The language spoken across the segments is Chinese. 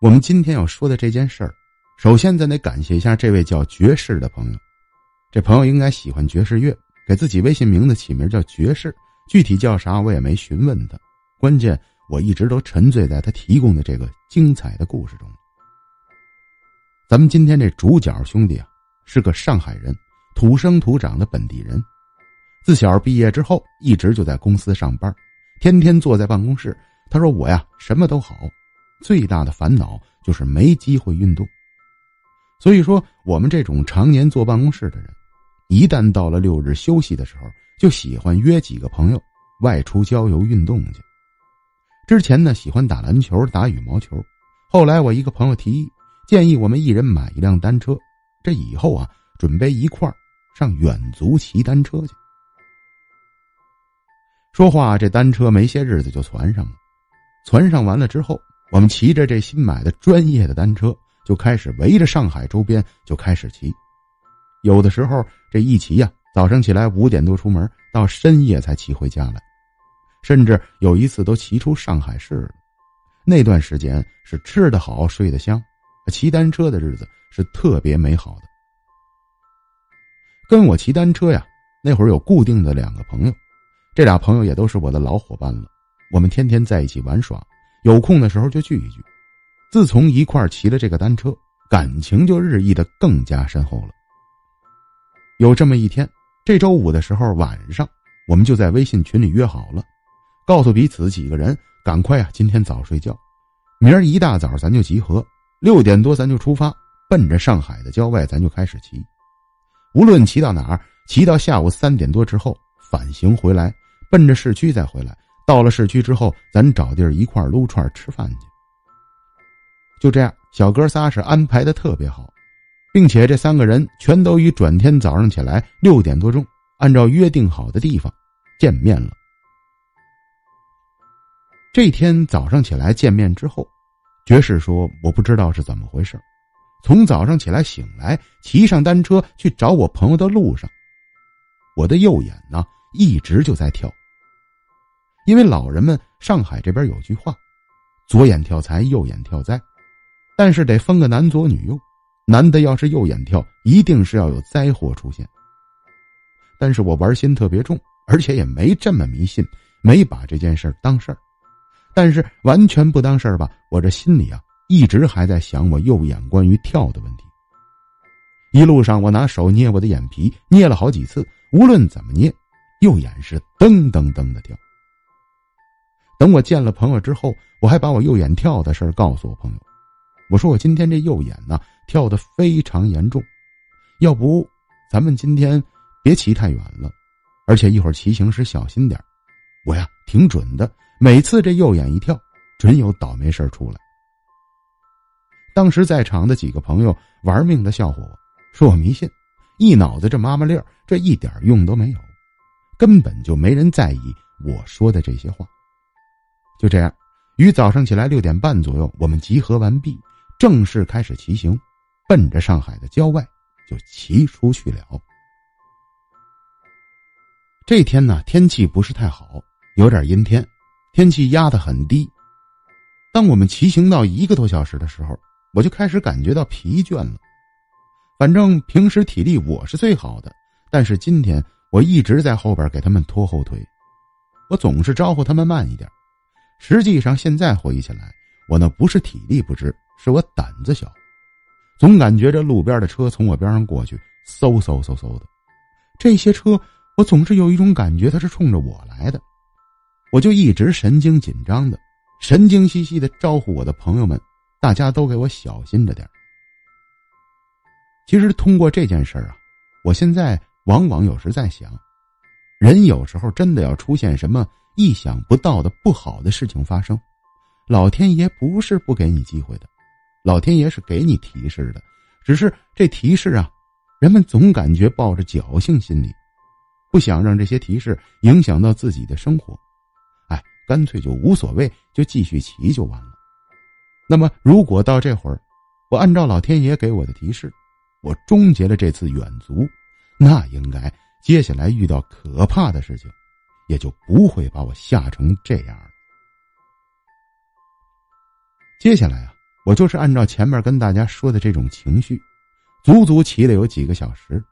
我们今天要说的这件事儿，首先咱得感谢一下这位叫爵士的朋友。这朋友应该喜欢爵士乐，给自己微信名字起名叫爵士，具体叫啥我也没询问他。关键我一直都沉醉在他提供的这个精彩的故事中。咱们今天这主角兄弟啊，是个上海人，土生土长的本地人。自小毕业之后，一直就在公司上班，天天坐在办公室。他说：“我呀，什么都好，最大的烦恼就是没机会运动。所以说，我们这种常年坐办公室的人，一旦到了六日休息的时候，就喜欢约几个朋友外出郊游运动去。之前呢，喜欢打篮球、打羽毛球。后来我一个朋友提议，建议我们一人买一辆单车，这以后啊，准备一块儿上远足骑单车去。说话这单车没些日子就攒上了。”船上完了之后，我们骑着这新买的专业的单车，就开始围着上海周边就开始骑。有的时候这一骑呀，早上起来五点多出门，到深夜才骑回家来，甚至有一次都骑出上海市了。那段时间是吃得好，睡得香，骑单车的日子是特别美好的。跟我骑单车呀，那会儿有固定的两个朋友，这俩朋友也都是我的老伙伴了。我们天天在一起玩耍，有空的时候就聚一聚。自从一块骑了这个单车，感情就日益的更加深厚了。有这么一天，这周五的时候晚上，我们就在微信群里约好了，告诉彼此几个人赶快啊，今天早睡觉，明儿一大早咱就集合，六点多咱就出发，奔着上海的郊外咱就开始骑。无论骑到哪儿，骑到下午三点多之后返行回来，奔着市区再回来。到了市区之后，咱找地儿一块撸串吃饭去。就这样，小哥仨是安排的特别好，并且这三个人全都于转天早上起来六点多钟，按照约定好的地方见面了。这天早上起来见面之后，爵士说：“我不知道是怎么回事，从早上起来醒来，骑上单车去找我朋友的路上，我的右眼呢一直就在跳。”因为老人们上海这边有句话，左眼跳财，右眼跳灾，但是得分个男左女右，男的要是右眼跳，一定是要有灾祸出现。但是我玩心特别重，而且也没这么迷信，没把这件事当事儿。但是完全不当事儿吧，我这心里啊，一直还在想我右眼关于跳的问题。一路上我拿手捏我的眼皮，捏了好几次，无论怎么捏，右眼是噔噔噔的跳。等我见了朋友之后，我还把我右眼跳的事告诉我朋友。我说我今天这右眼呢跳的非常严重，要不咱们今天别骑太远了，而且一会儿骑行时小心点我呀挺准的，每次这右眼一跳，准有倒霉事出来。当时在场的几个朋友玩命的笑话我，说我迷信，一脑子这妈妈粒儿，这一点用都没有，根本就没人在意我说的这些话。就这样，于早上起来六点半左右，我们集合完毕，正式开始骑行，奔着上海的郊外就骑出去了。这天呢，天气不是太好，有点阴天，天气压得很低。当我们骑行到一个多小时的时候，我就开始感觉到疲倦了。反正平时体力我是最好的，但是今天我一直在后边给他们拖后腿，我总是招呼他们慢一点。实际上，现在回忆起来，我那不是体力不支，是我胆子小。总感觉这路边的车从我边上过去，嗖嗖嗖嗖的。这些车，我总是有一种感觉，它是冲着我来的。我就一直神经紧张的，神经兮兮的招呼我的朋友们，大家都给我小心着点其实通过这件事啊，我现在往往有时在想，人有时候真的要出现什么。意想不到的不好的事情发生，老天爷不是不给你机会的，老天爷是给你提示的，只是这提示啊，人们总感觉抱着侥幸心理，不想让这些提示影响到自己的生活，哎，干脆就无所谓，就继续骑就完了。那么，如果到这会儿，我按照老天爷给我的提示，我终结了这次远足，那应该接下来遇到可怕的事情。也就不会把我吓成这样了。接下来啊，我就是按照前面跟大家说的这种情绪，足足骑了有几个小时，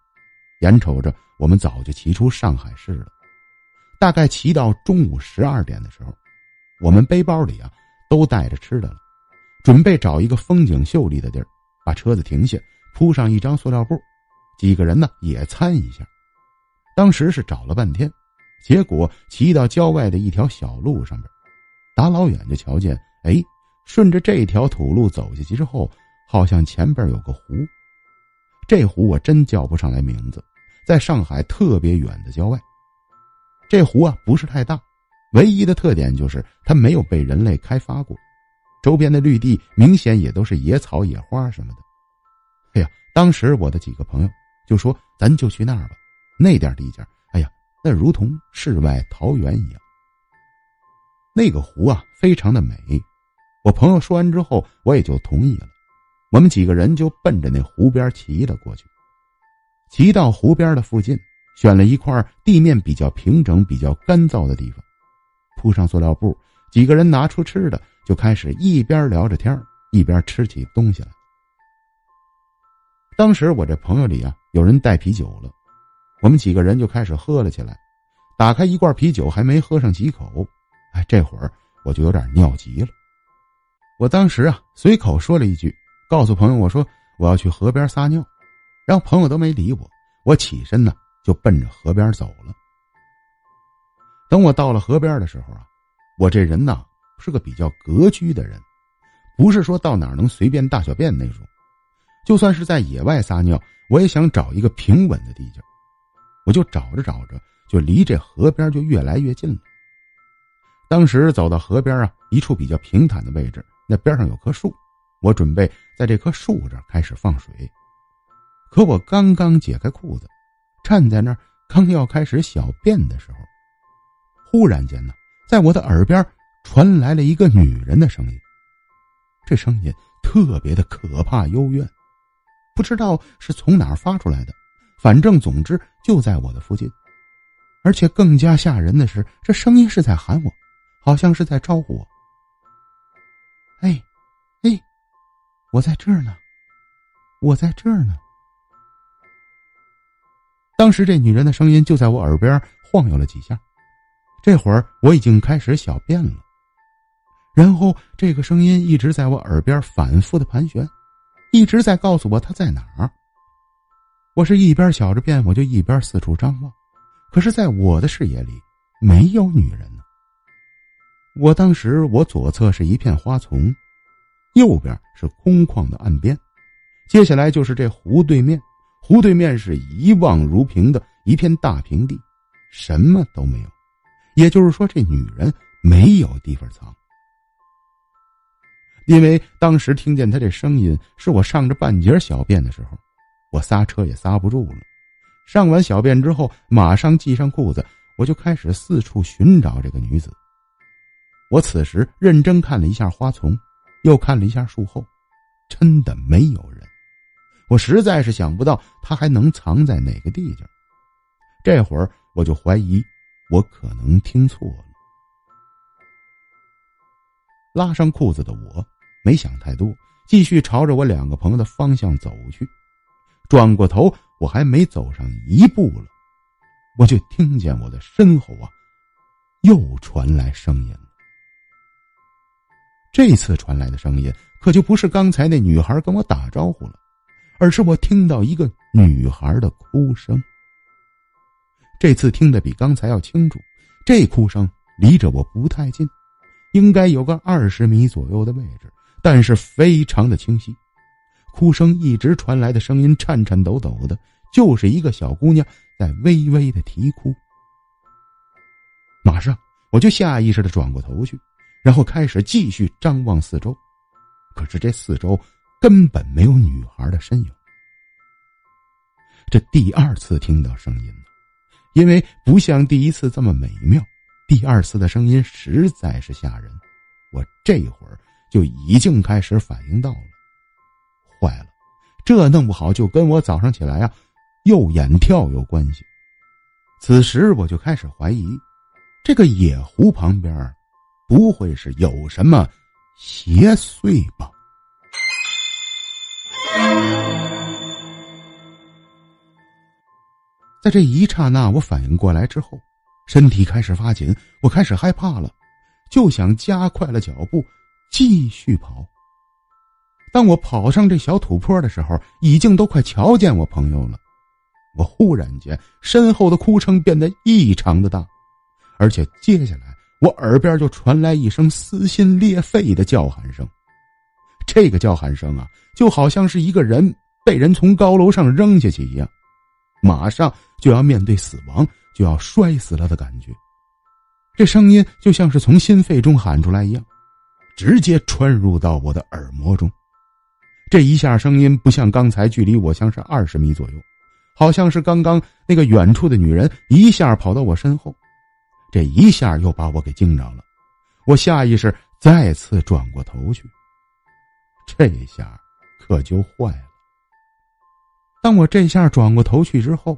眼瞅着我们早就骑出上海市了。大概骑到中午十二点的时候，我们背包里啊都带着吃的了，准备找一个风景秀丽的地儿，把车子停下，铺上一张塑料布，几个人呢野餐一下。当时是找了半天，结果骑到郊外的一条小路上边，打老远就瞧见，哎，顺着这条土路走下去之后，好像前边有个湖。这湖我真叫不上来名字，在上海特别远的郊外。这湖啊不是太大，唯一的特点就是它没有被人类开发过，周边的绿地明显也都是野草野花什么的。哎呀，当时我的几个朋友就说：“咱就去那儿吧，那点地界，那如同世外桃源一样。”那个湖啊非常的美，我朋友说完之后，我也就同意了。我们几个人就奔着那湖边骑了过去，骑到湖边的附近。选了一块地面比较平整、比较干燥的地方，铺上塑料布，几个人拿出吃的，就开始一边聊着天一边吃起东西来。当时我这朋友里啊，有人带啤酒了，我们几个人就开始喝了起来。打开一罐啤酒，还没喝上几口，哎，这会儿我就有点尿急了。我当时啊，随口说了一句，告诉朋友我说我要去河边撒尿，然后朋友都没理我。我起身呢。就奔着河边走了。等我到了河边的时候啊，我这人呐是个比较格局的人，不是说到哪儿能随便大小便那种。就算是在野外撒尿，我也想找一个平稳的地界。我就找着找着，就离这河边就越来越近了。当时走到河边啊，一处比较平坦的位置，那边上有棵树，我准备在这棵树这开始放水。可我刚刚解开裤子。站在那儿，刚要开始小便的时候，忽然间呢，在我的耳边传来了一个女人的声音。这声音特别的可怕幽怨，不知道是从哪儿发出来的，反正总之就在我的附近。而且更加吓人的是，这声音是在喊我，好像是在招呼我。哎，哎，我在这儿呢，我在这儿呢。当时这女人的声音就在我耳边晃悠了几下，这会儿我已经开始小便了，然后这个声音一直在我耳边反复的盘旋，一直在告诉我她在哪儿。我是一边小着便，我就一边四处张望，可是，在我的视野里没有女人呢。我当时我左侧是一片花丛，右边是空旷的岸边，接下来就是这湖对面。湖对面是一望如平的一片大平地，什么都没有。也就是说，这女人没有地方藏。因为当时听见她这声音，是我上着半截小便的时候，我撒车也撒不住了。上完小便之后，马上系上裤子，我就开始四处寻找这个女子。我此时认真看了一下花丛，又看了一下树后，真的没有人。我实在是想不到他还能藏在哪个地界这会儿我就怀疑我可能听错了。拉上裤子的我没想太多，继续朝着我两个朋友的方向走去。转过头，我还没走上一步了，我就听见我的身后啊，又传来声音了。这次传来的声音可就不是刚才那女孩跟我打招呼了。而是我听到一个女孩的哭声。这次听得比刚才要清楚，这哭声离着我不太近，应该有个二十米左右的位置，但是非常的清晰。哭声一直传来的声音颤颤抖抖的，就是一个小姑娘在微微的啼哭。马上我就下意识的转过头去，然后开始继续张望四周，可是这四周。根本没有女孩的身影。这第二次听到声音了，因为不像第一次这么美妙，第二次的声音实在是吓人。我这会儿就已经开始反应到了，坏了，这弄不好就跟我早上起来啊右眼跳有关系。此时我就开始怀疑，这个野湖旁边，不会是有什么邪祟吧？在这一刹那，我反应过来之后，身体开始发紧，我开始害怕了，就想加快了脚步，继续跑。当我跑上这小土坡的时候，已经都快瞧见我朋友了。我忽然间身后的哭声变得异常的大，而且接下来我耳边就传来一声撕心裂肺的叫喊声。这个叫喊声啊，就好像是一个人被人从高楼上扔下去一样。马上就要面对死亡，就要摔死了的感觉，这声音就像是从心肺中喊出来一样，直接穿入到我的耳膜中。这一下声音不像刚才距离我像是二十米左右，好像是刚刚那个远处的女人一下跑到我身后，这一下又把我给惊着了。我下意识再次转过头去，这下可就坏了。当我这下转过头去之后，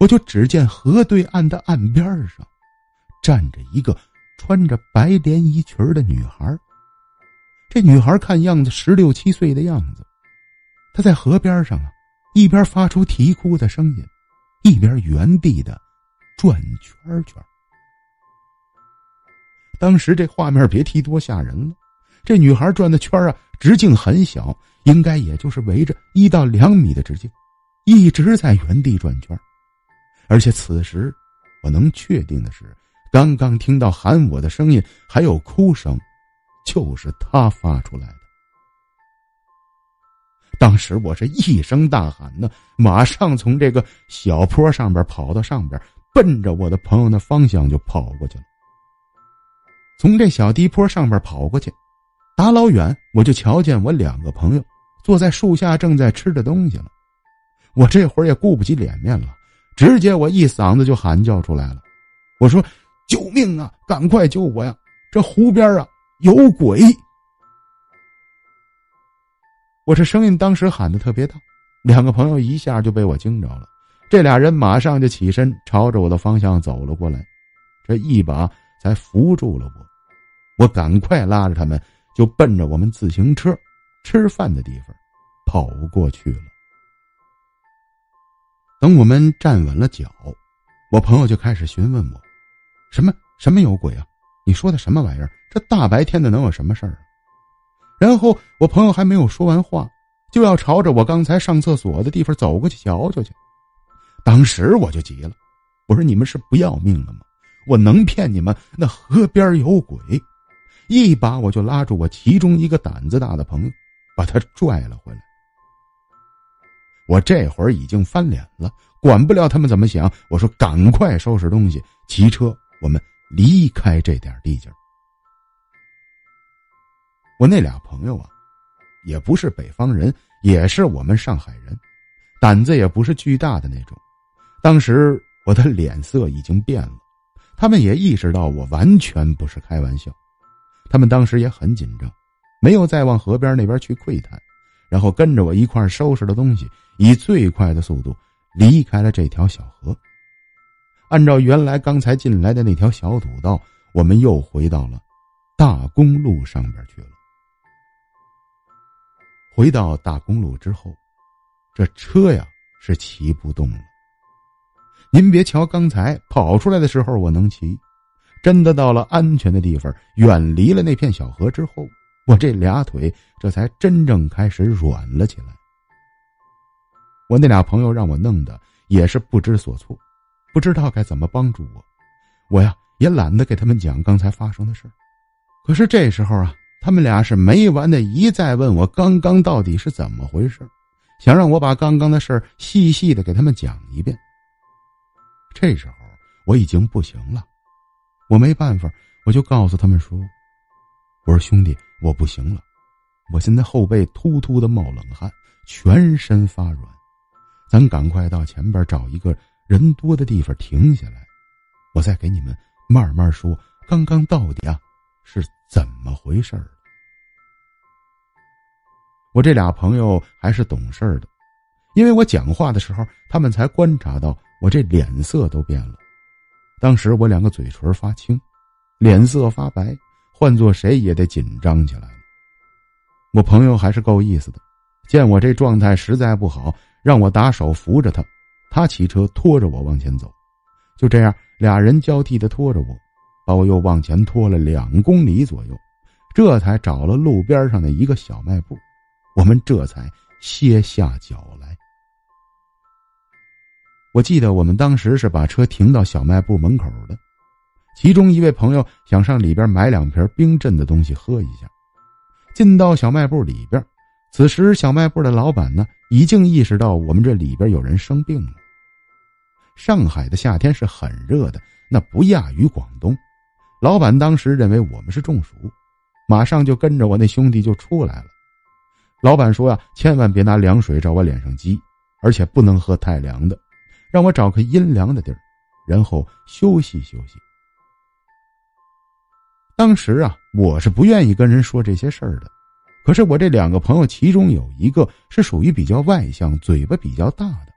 我就只见河对岸的岸边上，站着一个穿着白连衣裙的女孩。这女孩看样子十六七岁的样子，她在河边上啊，一边发出啼哭的声音，一边原地的转圈圈。当时这画面别提多吓人了，这女孩转的圈啊，直径很小，应该也就是围着一到两米的直径。一直在原地转圈，而且此时我能确定的是，刚刚听到喊我的声音还有哭声，就是他发出来的。当时我是一声大喊呢，马上从这个小坡上边跑到上边，奔着我的朋友的方向就跑过去了。从这小低坡上边跑过去，打老远我就瞧见我两个朋友坐在树下正在吃着东西了。我这会儿也顾不及脸面了，直接我一嗓子就喊叫出来了。我说：“救命啊！赶快救我呀！这湖边啊有鬼！”我这声音当时喊的特别大，两个朋友一下就被我惊着了。这俩人马上就起身朝着我的方向走了过来，这一把才扶住了我。我赶快拉着他们就奔着我们自行车吃饭的地方跑过去了。等我们站稳了脚，我朋友就开始询问我：“什么什么有鬼啊？你说的什么玩意儿？这大白天的能有什么事儿啊？”然后我朋友还没有说完话，就要朝着我刚才上厕所的地方走过去瞧瞧去。当时我就急了，我说：“你们是不要命了吗？我能骗你们？那河边有鬼！”一把我就拉住我其中一个胆子大的朋友，把他拽了回来。我这会儿已经翻脸了，管不了他们怎么想。我说：“赶快收拾东西，骑车，我们离开这点地界儿。”我那俩朋友啊，也不是北方人，也是我们上海人，胆子也不是巨大的那种。当时我的脸色已经变了，他们也意识到我完全不是开玩笑，他们当时也很紧张，没有再往河边那边去窥探。然后跟着我一块收拾了东西，以最快的速度离开了这条小河。按照原来刚才进来的那条小土道，我们又回到了大公路上边去了。回到大公路之后，这车呀是骑不动了。您别瞧刚才跑出来的时候我能骑，真的到了安全的地方，远离了那片小河之后。我这俩腿这才真正开始软了起来。我那俩朋友让我弄的也是不知所措，不知道该怎么帮助我。我呀也懒得给他们讲刚才发生的事可是这时候啊，他们俩是没完的一再问我刚刚到底是怎么回事，想让我把刚刚的事细细的给他们讲一遍。这时候我已经不行了，我没办法，我就告诉他们说：“我说兄弟。”我不行了，我现在后背突突的冒冷汗，全身发软。咱赶快到前边找一个人多的地方停下来，我再给你们慢慢说，刚刚到底啊是怎么回事儿。我这俩朋友还是懂事的，因为我讲话的时候，他们才观察到我这脸色都变了。当时我两个嘴唇发青，脸色发白。换做谁也得紧张起来了。我朋友还是够意思的，见我这状态实在不好，让我打手扶着他，他骑车拖着我往前走。就这样，俩人交替的拖着我，把我又往前拖了两公里左右，这才找了路边上的一个小卖部，我们这才歇下脚来。我记得我们当时是把车停到小卖部门口的，其中一位朋友想上里边买两瓶冰镇的东西喝一下。进到小卖部里边，此时小卖部的老板呢已经意识到我们这里边有人生病了。上海的夏天是很热的，那不亚于广东。老板当时认为我们是中暑，马上就跟着我那兄弟就出来了。老板说呀，千万别拿凉水照我脸上激，而且不能喝太凉的，让我找个阴凉的地儿，然后休息休息。当时啊，我是不愿意跟人说这些事儿的，可是我这两个朋友其中有一个是属于比较外向、嘴巴比较大的，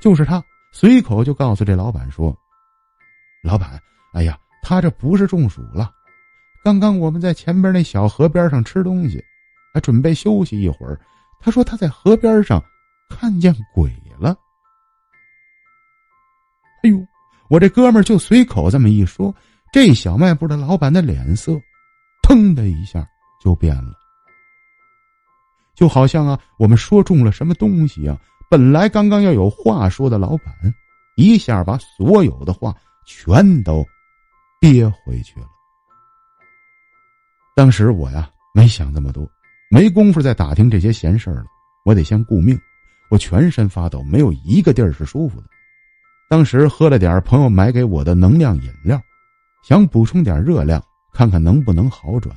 就是他。随口就告诉这老板说：“老板，哎呀，他这不是中暑了。刚刚我们在前边那小河边上吃东西，还准备休息一会儿。他说他在河边上看见鬼了。”哎呦，我这哥们就随口这么一说，这小卖部的老板的脸色腾的一下就变了，就好像啊，我们说中了什么东西一啊。本来刚刚要有话说的老板，一下把所有的话全都憋回去了。当时我呀没想那么多，没工夫再打听这些闲事了。我得先顾命，我全身发抖，没有一个地儿是舒服的。当时喝了点朋友买给我的能量饮料，想补充点热量，看看能不能好转。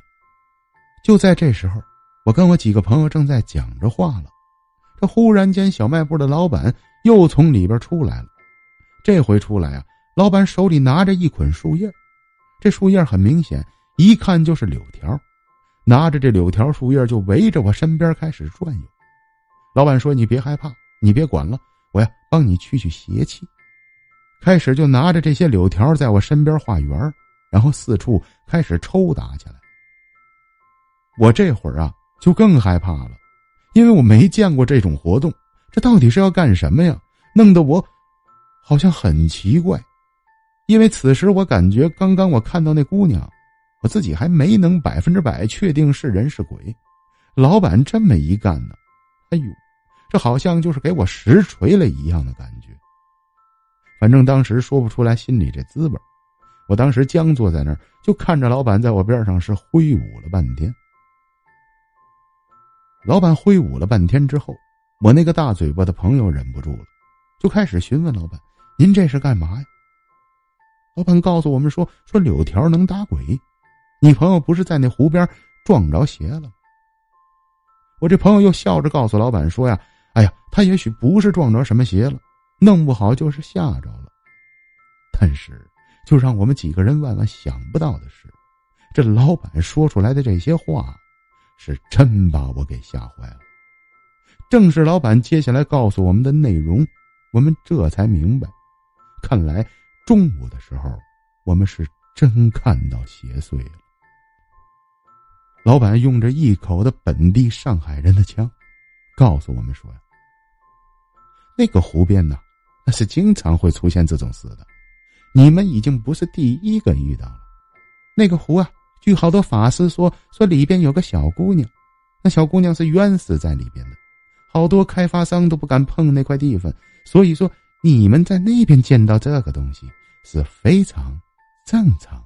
就在这时候，我跟我几个朋友正在讲着话了。这忽然间，小卖部的老板又从里边出来了。这回出来啊，老板手里拿着一捆树叶，这树叶很明显，一看就是柳条。拿着这柳条树叶就围着我身边开始转悠。老板说：“你别害怕，你别管了，我呀帮你驱驱邪气。”开始就拿着这些柳条在我身边画圆，然后四处开始抽打起来。我这会儿啊就更害怕了。因为我没见过这种活动，这到底是要干什么呀？弄得我好像很奇怪。因为此时我感觉，刚刚我看到那姑娘，我自己还没能百分之百确定是人是鬼。老板这么一干呢，哎呦，这好像就是给我实锤了一样的感觉。反正当时说不出来心里这滋味我当时僵坐在那儿，就看着老板在我边上是挥舞了半天。老板挥舞了半天之后，我那个大嘴巴的朋友忍不住了，就开始询问老板：“您这是干嘛呀？”老板告诉我们说：“说柳条能打鬼，你朋友不是在那湖边撞着邪了？”我这朋友又笑着告诉老板说：“呀，哎呀，他也许不是撞着什么邪了，弄不好就是吓着了。”但是，就让我们几个人万万想不到的是，这老板说出来的这些话。是真把我给吓坏了。正是老板接下来告诉我们的内容，我们这才明白，看来中午的时候，我们是真看到邪祟了。老板用着一口的本地上海人的腔，告诉我们说呀：“那个湖边呢，那是经常会出现这种事的，你们已经不是第一个遇到了。那个湖啊。”据好多法师说，说里边有个小姑娘，那小姑娘是冤死在里边的，好多开发商都不敢碰那块地方。所以说，你们在那边见到这个东西是非常正常。